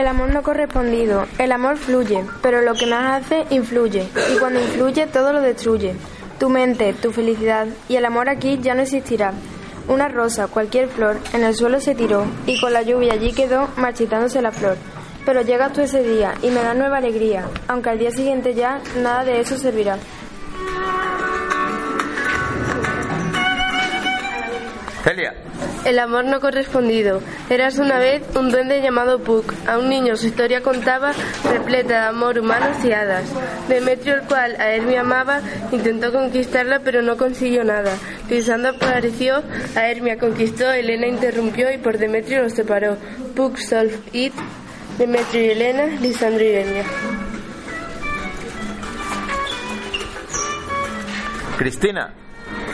El amor no correspondido. El amor fluye, pero lo que más hace influye. Y cuando influye todo lo destruye. Tu mente, tu felicidad y el amor aquí ya no existirá. Una rosa, cualquier flor, en el suelo se tiró y con la lluvia allí quedó marchitándose la flor. Pero llegas tú ese día y me da nueva alegría, aunque al día siguiente ya nada de eso servirá. Celia. El amor no correspondido. Eras una vez un duende llamado Puck. A un niño su historia contaba, repleta de amor, humanos y hadas. Demetrio, el cual a Hermia amaba, intentó conquistarla, pero no consiguió nada. Lisandro apareció, a Hermia conquistó, Elena interrumpió y por Demetrio los separó. Puck, Solf, It, Demetrio y Elena, Lisandro y Hermia. Cristina.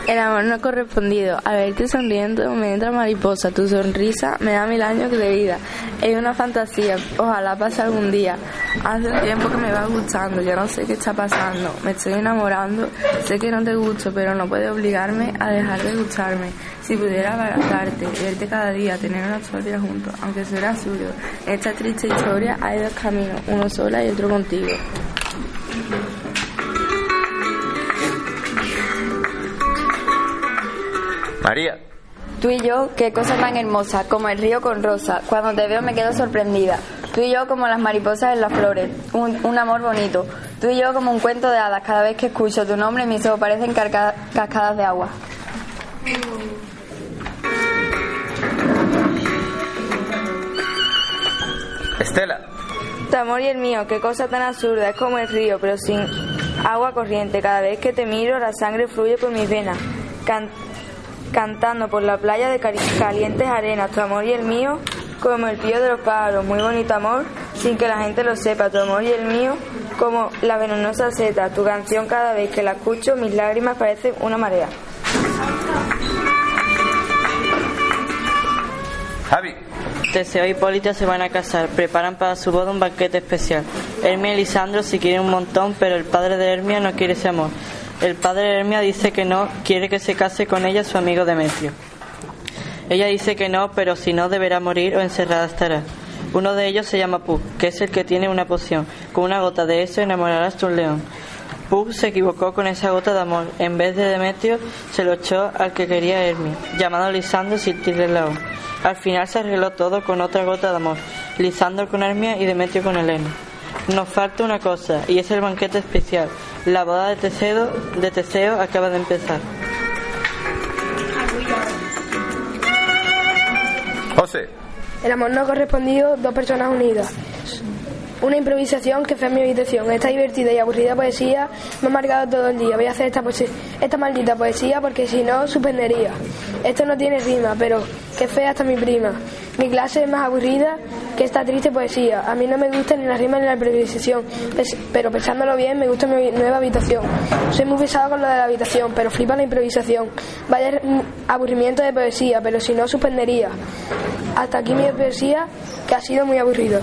El amor no correspondido. Al verte sonriendo me entra mariposa. Tu sonrisa me da mil años de vida. Es una fantasía. Ojalá pase algún día. Hace un tiempo que me va gustando. Yo no sé qué está pasando. Me estoy enamorando. Sé que no te gusto, pero no puedes obligarme a dejar de gustarme. Si pudiera abrazarte, verte cada día, tener una historia juntos, aunque fuera absurdo. En esta triste historia hay dos caminos, uno sola y otro contigo. María. Tú y yo, qué cosa tan hermosa, como el río con rosa. Cuando te veo me quedo sorprendida. Tú y yo como las mariposas en las flores, un, un amor bonito. Tú y yo como un cuento de hadas. Cada vez que escucho tu nombre mis ojos parecen carca- cascadas de agua. Estela. Tu amor y el mío, qué cosa tan absurda, es como el río, pero sin agua corriente. Cada vez que te miro, la sangre fluye por mis venas, can- cantando por la playa de calientes arenas. Tu amor y el mío, como el pío de los pájaros, muy bonito amor, sin que la gente lo sepa. Tu amor y el mío, como la venenosa seta. Tu canción, cada vez que la escucho, mis lágrimas parecen una marea. Javi. Teseo y Hipólita se van a casar, preparan para su boda un banquete especial. Hermia y Lisandro se quieren un montón, pero el padre de Hermia no quiere ese amor. El padre Hermia dice que no, quiere que se case con ella su amigo Demetrio. Ella dice que no, pero si no deberá morir o encerrada estará. Uno de ellos se llama Pug, que es el que tiene una poción. Con una gota de eso enamorarás de un león. Pug se equivocó con esa gota de amor. En vez de Demetrio, se lo echó al que quería Hermia, llamado Lisandro sin tirarle la O. Al final se arregló todo con otra gota de amor. Lisandro con Hermia y Demetrio con Helena. Nos falta una cosa, y es el banquete especial. La boda de Teseo, de Teseo acaba de empezar. José. El amor no correspondido, dos personas unidas. Una improvisación que fue en mi habitación. Esta divertida y aburrida poesía me ha marcado todo el día. Voy a hacer esta, poesía- esta maldita poesía porque si no, suspendería. Esto no tiene rima, pero qué fea está mi prima. Mi clase es más aburrida que esta triste poesía. A mí no me gusta ni la rima ni la improvisación, pero pensándolo bien, me gusta mi nueva habitación. Soy muy pesado con lo de la habitación, pero flipa la improvisación. Vaya aburrimiento de poesía, pero si no, suspendería. Hasta aquí mi poesía, que ha sido muy aburrido.